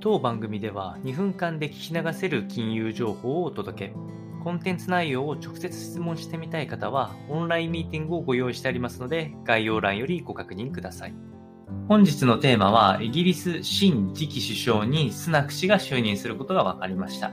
当番組では2分間で聞き流せる金融情報をお届け。コンテンツ内容を直接質問してみたい方は、オンラインミーティングをご用意してありますので、概要欄よりご確認ください。本日のテーマは、イギリス新次期首相にスナク氏が就任することが分かりました。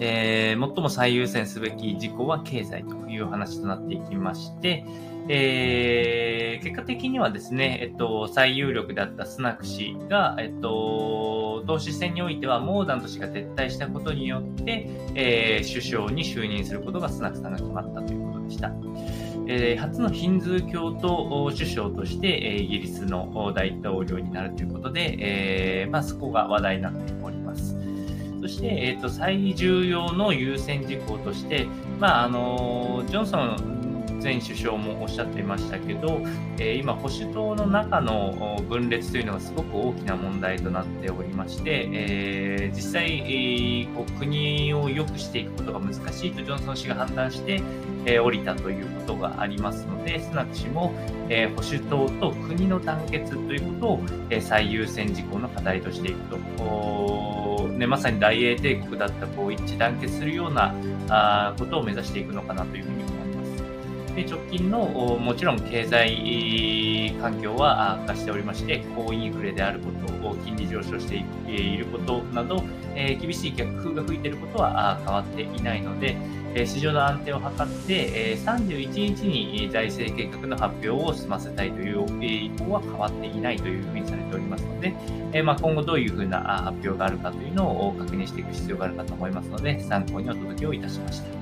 えー、最も最優先すべき事項は経済という話となっていきまして、えー、結果的にはですね、えっと、最有力だったスナク氏が、えっと、党首選においてはモーダント氏が撤退したことによって、えー、首相に就任することがスナクさんが決まったということでした。えー、初のヒンズー教徒首相として、え、イギリスの大統領になるということで、えまあ、そこが話題になっております。そして、えーと、最重要の優先事項として、まあ、あのジョンソン前首相もおっしゃっていましたけど、え今、保守党の中の分裂というのがすごく大きな問題となっておりまして、え実際、えこう国を良くしていくことが難しいとジョンソン氏が判断して、え降りたということがありますので、スナク氏も、え保守党と国の団結ということを、え最優先事項の課題としていくと。ね、まさに大英帝国だったこう一致団結するようなあことを目指していくのかなというふうに思います。で直近のもちろん経済環境は悪化しておりまして、高インフレであること、金利上昇していることなど、え厳しい逆風が吹いていることは変わっていないので、市場の安定を図って、31日に財政計画の発表を済ませたいという意向は変わっていないというふうにされておりますので、ま今後どういうふうな発表があるかというのを確認していく必要があるかと思いますので、参考にお届けをいたしました。